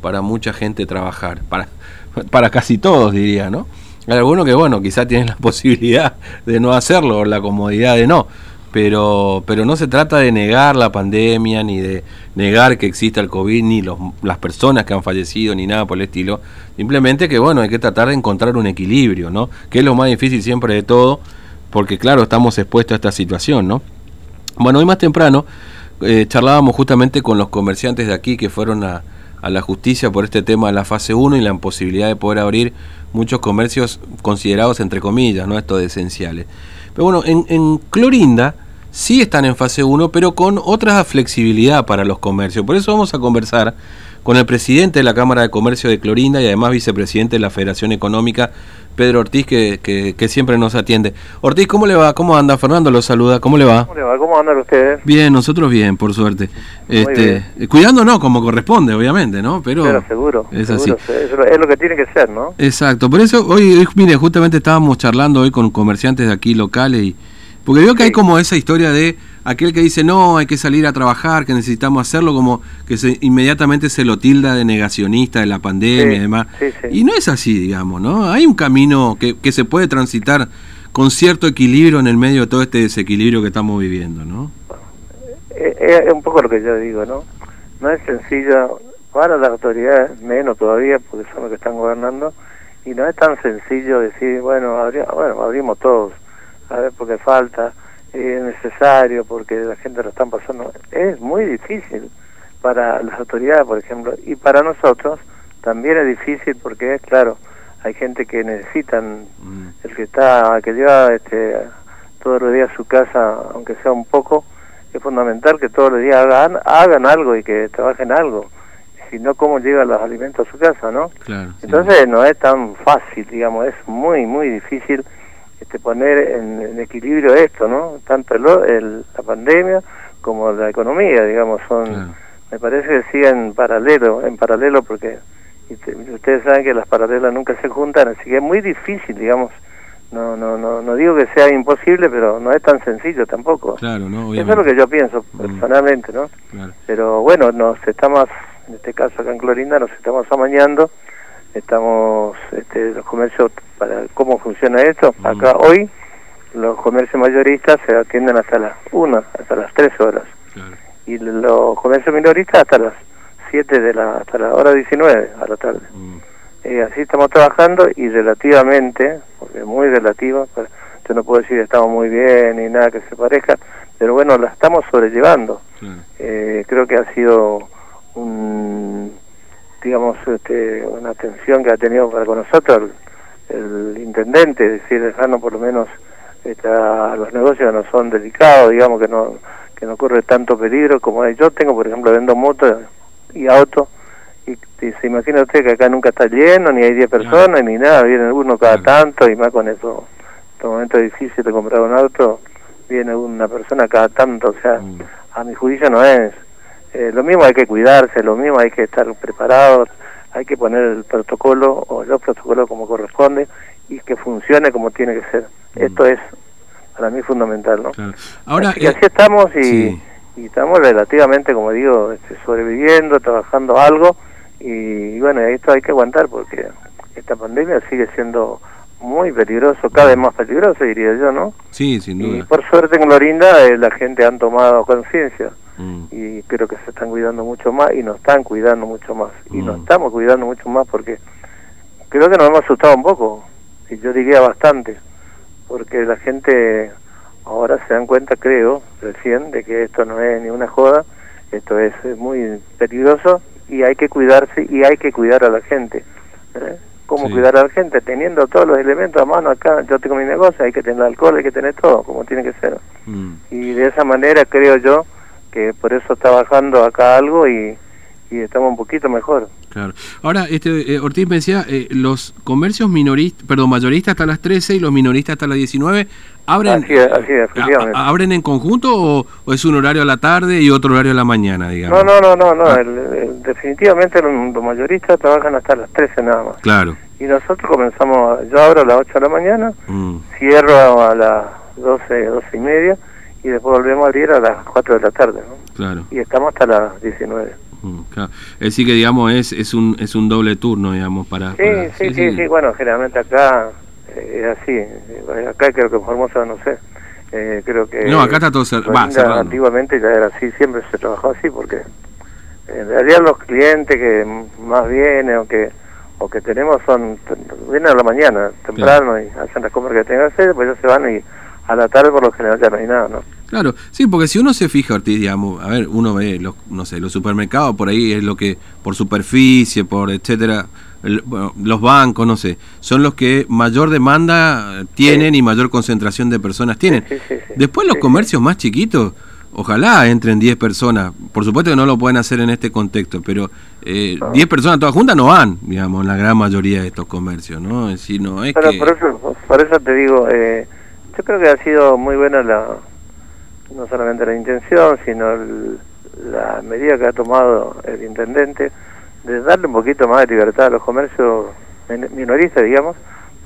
para mucha gente trabajar, para, para casi todos diría, ¿no? Hay algunos que, bueno, quizás tienen la posibilidad de no hacerlo, la comodidad de no, pero, pero no se trata de negar la pandemia, ni de negar que exista el COVID, ni los, las personas que han fallecido, ni nada por el estilo. Simplemente que, bueno, hay que tratar de encontrar un equilibrio, ¿no? Que es lo más difícil siempre de todo, porque, claro, estamos expuestos a esta situación, ¿no? Bueno, hoy más temprano eh, charlábamos justamente con los comerciantes de aquí que fueron a, a la justicia por este tema de la fase 1 y la imposibilidad de poder abrir muchos comercios considerados, entre comillas, ¿no? Esto de esenciales. Pero bueno, en, en Clorinda sí están en fase 1, pero con otra flexibilidad para los comercios. Por eso vamos a conversar con el presidente de la Cámara de Comercio de Clorinda y además vicepresidente de la Federación Económica, Pedro Ortiz, que, que, que, siempre nos atiende. Ortiz, ¿cómo le va? ¿Cómo anda? Fernando lo saluda. ¿Cómo le va? ¿Cómo le va? ¿Cómo andan ustedes? Bien, nosotros bien, por suerte. Este, bien. Cuidándonos como corresponde, obviamente, ¿no? Pero, Pero seguro. Es seguro, así. Es lo, que tiene que ser, ¿no? Exacto. Por eso hoy, mire, justamente estábamos charlando hoy con comerciantes de aquí locales y porque veo que sí. hay como esa historia de aquel que dice, no, hay que salir a trabajar, que necesitamos hacerlo, como que se, inmediatamente se lo tilda de negacionista de la pandemia sí, y demás. Sí, y no es así, digamos, ¿no? Hay un camino que, que se puede transitar con cierto equilibrio en el medio de todo este desequilibrio que estamos viviendo, ¿no? Es, es un poco lo que yo digo, ¿no? No es sencillo, para las autoridades menos todavía, porque son los que están gobernando, y no es tan sencillo decir, bueno, abri bueno abrimos todos a ver porque falta, es necesario, porque la gente lo están pasando. Es muy difícil para las autoridades, por ejemplo, y para nosotros también es difícil porque, claro, hay gente que necesitan, mm. el que está, que lleva este, todos los días a su casa, aunque sea un poco, es fundamental que todos los días hagan, hagan algo y que trabajen algo. Si no, ¿cómo llegan los alimentos a su casa, no? Claro, sí. Entonces no es tan fácil, digamos, es muy, muy difícil este, poner en, en, equilibrio esto, ¿no? Tanto el, el, la pandemia como la economía, digamos, son, claro. me parece que siguen en paralelo, en paralelo porque ustedes saben que las paralelas nunca se juntan, así que es muy difícil, digamos, no, no, no, no digo que sea imposible, pero no es tan sencillo tampoco. Claro, ¿no? Eso es lo que yo pienso personalmente, ¿no? Claro. Pero bueno, nos estamos, en este caso acá en Clorinda, nos estamos amañando estamos este, los comercios para cómo funciona esto mm. acá hoy los comercios mayoristas se atienden hasta las 1 hasta las 3 horas claro. y los comercios minoristas hasta las 7 de la hasta la hora 19 a la tarde mm. eh, así estamos trabajando y relativamente porque es muy relativo pues, yo no puedo decir que estamos muy bien ni nada que se parezca pero bueno la estamos sobrellevando eh, creo que ha sido un digamos, este, una atención que ha tenido para con nosotros el, el intendente, es decir, dejarnos por lo menos los negocios no son delicados, digamos que no que no corre tanto peligro como. Yo tengo, por ejemplo, vendo motos y autos y, y, se imagina usted que acá nunca está lleno, ni hay 10 personas, ni nada, viene uno cada tanto y más con eso, en estos momentos difíciles de comprar un auto, viene una persona cada tanto, o sea, mm. a mi juicio no es eh, lo mismo hay que cuidarse, lo mismo hay que estar preparados, hay que poner el protocolo o los protocolos como corresponde y que funcione como tiene que ser. Mm. Esto es para mí fundamental, ¿no? Claro. Ahora, así, eh, así estamos y, sí. y, estamos relativamente, como digo, este, sobreviviendo, trabajando algo y, y bueno, esto hay que aguantar porque esta pandemia sigue siendo muy peligroso, cada vez más peligroso diría yo, ¿no? Sí, sin duda. Y por suerte en Lorinda eh, la gente han tomado conciencia mm. y creo que se están cuidando mucho más y nos están cuidando mucho más y mm. nos estamos cuidando mucho más porque creo que nos hemos asustado un poco y yo diría bastante porque la gente ahora se dan cuenta creo recién de que esto no es ni una joda esto es muy peligroso y hay que cuidarse y hay que cuidar a la gente ¿eh? cómo sí. cuidar a la gente teniendo todos los elementos a mano acá yo tengo mi negocio hay que tener alcohol hay que tener todo como tiene que ser mm. y de esa manera creo yo que por eso está bajando acá algo y, y estamos un poquito mejor. Claro. Ahora, este, eh, Ortiz me decía, eh, los comercios minoristas, perdón, mayoristas hasta las 13 y los minoristas hasta las 19, ¿abren, así es, así es, a, ¿abren en conjunto o, o, es un horario a la tarde y otro horario a la mañana, digamos? No, no, no, no, no. Ah. El, el, definitivamente los, los, mayoristas trabajan hasta las 13 nada más. Claro. Y nosotros comenzamos, yo abro a las 8 de la mañana, mm. cierro a las 12, 12 y media y después volvemos a abrir a las 4 de la tarde, ¿no? Claro. Y estamos hasta las 19. Mm, claro. Es decir, que digamos es, es, un, es un doble turno, digamos, para... Sí, sí, sí, sí, bueno, generalmente acá eh, es así. Eh, acá creo que en Formosa, no sé, eh, creo que... No, acá está todo cerrado. Antiguamente ya era así, siempre se trabajó así, porque en realidad los clientes que más vienen o que o que tenemos son vienen a la mañana temprano y hacen las compras que tengan que hacer después ya se van y a la tarde por lo general ya no hay nada no claro sí porque si uno se fija Ortiz digamos a ver uno ve los no sé los supermercados por ahí es lo que por superficie por etcétera los bancos no sé son los que mayor demanda tienen y mayor concentración de personas tienen. Después los comercios más chiquitos Ojalá entren 10 personas. Por supuesto que no lo pueden hacer en este contexto, pero eh, 10 personas todas juntas no van, digamos, en la gran mayoría de estos comercios, ¿no? Es decir, no es pero por, eso, por eso te digo, eh, yo creo que ha sido muy buena la no solamente la intención, sino la medida que ha tomado el intendente de darle un poquito más de libertad a los comercios minoristas, digamos,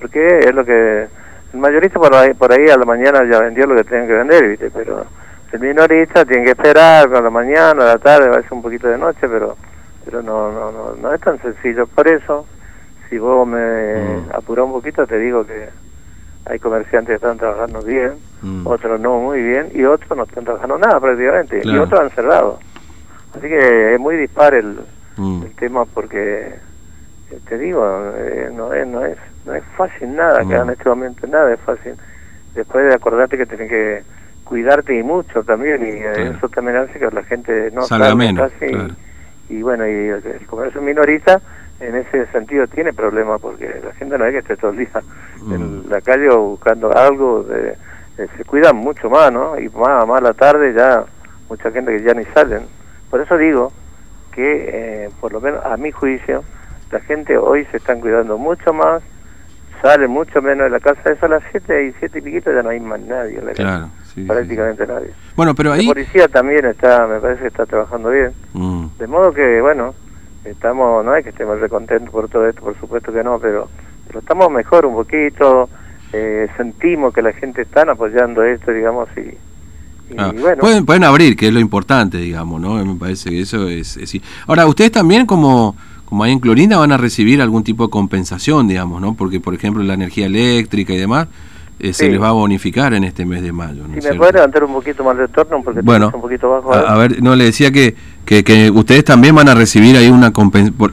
porque es lo que el mayorista por ahí, por ahí a la mañana ya vendió lo que tenía que vender, ¿viste? Pero el minorista tiene que esperar a la mañana, a la tarde, va a ser un poquito de noche, pero pero no no no, no es tan sencillo. Por eso, si vos me mm. apurás un poquito, te digo que hay comerciantes que están trabajando bien, mm. otros no muy bien, y otros no están trabajando nada prácticamente, y otros han cerrado. Así que es muy dispar el, mm. el tema porque, eh, te digo, eh, no, es, no, es, no es fácil nada que en este momento, nada es fácil. Después de acordarte que tenés que cuidarte y mucho también y eh, eso también hace que la gente no salga menos y, bueno y el, comercio minorista en ese sentido tiene problemas porque la gente no es que esté todo el día en mm. la calle buscando algo de, se cuidan mucho más no y más más a la tarde ya mucha gente que ya ni salen por eso digo que eh, por lo menos a mi juicio la gente hoy se están cuidando mucho más sale mucho menos de la casa eso a las 7 y 7 y piquito ya no hay más nadie en la claro prácticamente nadie. Bueno, pero ahí... La policía también está, me parece que está trabajando bien. Mm. De modo que, bueno, estamos, no es que estemos recontentos por todo esto, por supuesto que no, pero, pero estamos mejor un poquito, eh, sentimos que la gente está apoyando esto, digamos, y, ah, bueno. Pueden, pueden abrir, que es lo importante, digamos, ¿no? Me parece que eso es... es Ahora, ustedes también como como ahí en Clorinda van a recibir algún tipo de compensación, digamos, ¿no? Porque, por ejemplo, la energía eléctrica y demás, eh, se les va a bonificar en este mes de mayo. si me puede levantar un poquito más de torno, porque bueno, un poquito bajo. A, ver, no, le decía que, que, ustedes también van a recibir ahí una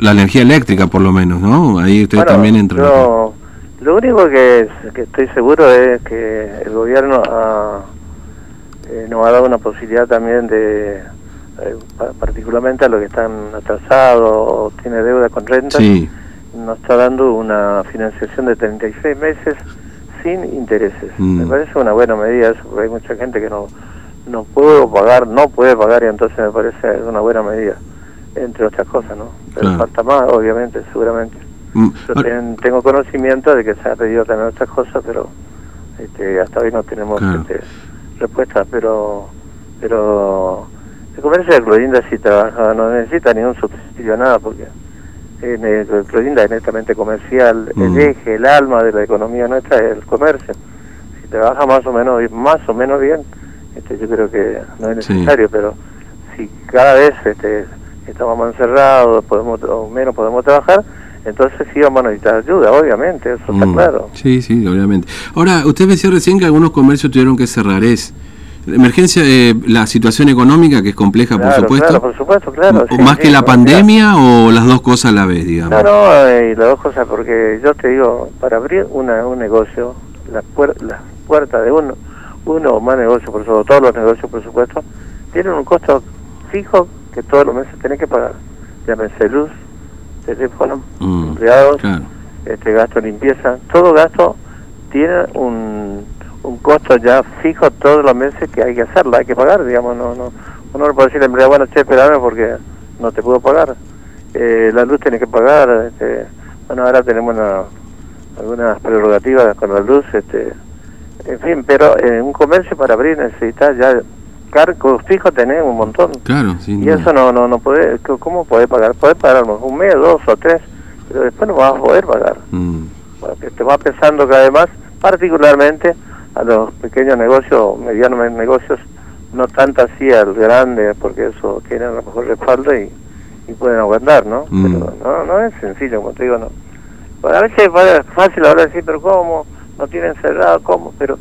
la energía eléctrica, por lo menos, ¿no? Ahí ustedes también entran. Yo, lo único que, que, estoy seguro es que el gobierno eh, nos ha dado una posibilidad también de, eh, particularmente a los que están atrasados o tiene deuda con renta, nos está dando una financiación de 36 meses sin intereses. Mm. Me parece una buena medida eso, porque hay mucha gente que no no puedo pagar, no puede pagar y entonces me parece una buena medida, entre otras cosas, ¿no? Pero falta más, obviamente, seguramente. Mm. Yo tengo conocimiento de que se ha pedido también otras cosas, pero este, hasta hoy no tenemos este, respuesta, pero pero el comercio de Clorinda sí trabaja, no necesita ningún subsidio, nada, porque en el, Clorinda es netamente comercial, el mm. eje, el alma de la economía nuestra es el comercio. Si trabaja más o menos más o menos bien, este, yo creo que no es necesario, pero si cada vez este, estamos más encerrados, podemos o menos podemos trabajar, entonces sí vamos a necesitar ayuda, obviamente, eso está mm. claro. Sí, sí, obviamente. Ahora, usted decía recién que algunos comercios tuvieron que cerrar, ¿es emergencia, eh, la situación económica que es compleja, por supuesto. Claro, por supuesto, claro. ¿Más que la pandemia o las dos cosas a la vez, digamos? No, no, eh, las dos cosas, porque yo te digo, para abrir una, un negocio, las la puertas de uno, uno o más negocios, por eso todos los negocios, por supuesto, tienen un costo fijo que todos los meses tenés que pagar. Llámese luz, teléfono, mm, empleados, este gasto limpieza, todo gasto tiene un un costo ya fijo todos los meses que hay que hacerlo, hay que pagar, digamos, no, no, uno no puede decirle empleado, bueno, che, espérame porque no te puedo pagar. Eh, la luz tiene que pagar, este, bueno, ahora tenemos algunas prerrogativas con la luz, este, en fin, pero en un comercio para abrir necesitas ya cargos fijos tenés un montón. Claro, Y eso no, no, no puede, ¿cómo podés pagar? Podés pagar un mes, dos o tres, pero después no vas a poder pagar. Mm. Te va pesando cada vez más, particularmente a los pequeños negocios, medianos negocios, no tanto así al grande, porque eso tiene a lo mejor respaldo y, y pueden aguantar, ¿no? Mm. Pero no, no es sencillo, como te digo, no. Bueno, a veces es fácil ahora decir, pero ¿cómo? No tienen cerrado, ¿cómo? Pero,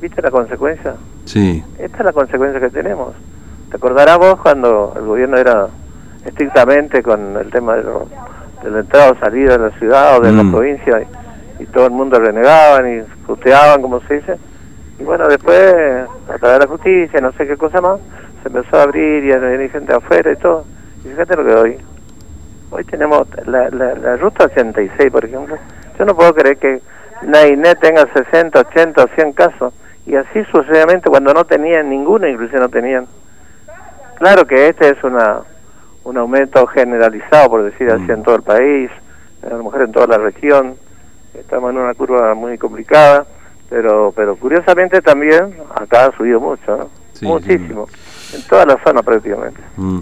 ¿viste la consecuencia? Sí. Esta es la consecuencia que tenemos. ¿Te acordarás vos cuando el gobierno era estrictamente con el tema de, lo, de la entrada o salida de la ciudad o de Mm. la provincia y, y todo el mundo renegaban y puteaban, como se dice? Y bueno, después, a través de la justicia, no sé qué cosa más, se empezó a abrir y a venir gente afuera y todo. Y fíjate lo que hoy. Hoy tenemos la, la, la ruta 86, por ejemplo. Yo no puedo creer que Nainet tenga 60, 80 o 100 casos. Y así sucesivamente cuando no tenían ninguno, inclusive no tenían. Claro que este es una un aumento generalizado, por decir así, Mm. en todo el país, a lo mejor en toda la región. Estamos en una curva muy complicada, pero pero curiosamente también acá ha subido mucho, ¿no? Sí, Muchísimo. En toda la zona prácticamente. Mm.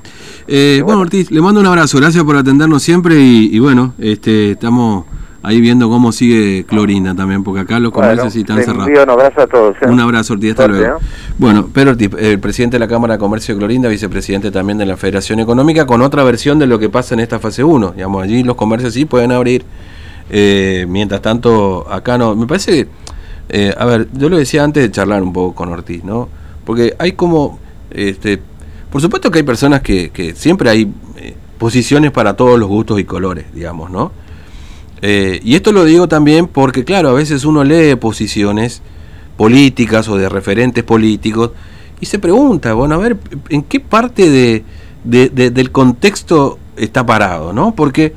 Eh, bueno, Ortiz, le mando un abrazo, gracias por atendernos siempre y, y bueno, este, estamos ahí viendo cómo sigue Clorinda también, porque acá los comercios Bueno, sí están cerrados. un abrazo a todos. ¿eh? Un abrazo, Ortiz, hasta luego. ¿eh? Bueno, Pedro Ortiz, el presidente de la Cámara de Comercio de Clorinda, vicepresidente también de la Federación Económica, con otra versión de lo que pasa en esta fase 1. Digamos, allí los comercios sí pueden abrir, eh, mientras tanto acá no. Me parece eh, a ver, yo lo decía antes de charlar un poco con Ortiz, ¿no? Porque hay como, este, por supuesto que hay personas que, siempre hay eh, posiciones para todos los gustos y colores, digamos, ¿no? Eh, y esto lo digo también porque, claro, a veces uno lee posiciones políticas o de referentes políticos y se pregunta, bueno, a ver, ¿en qué parte de, de- de- del contexto está parado? ¿no? Porque,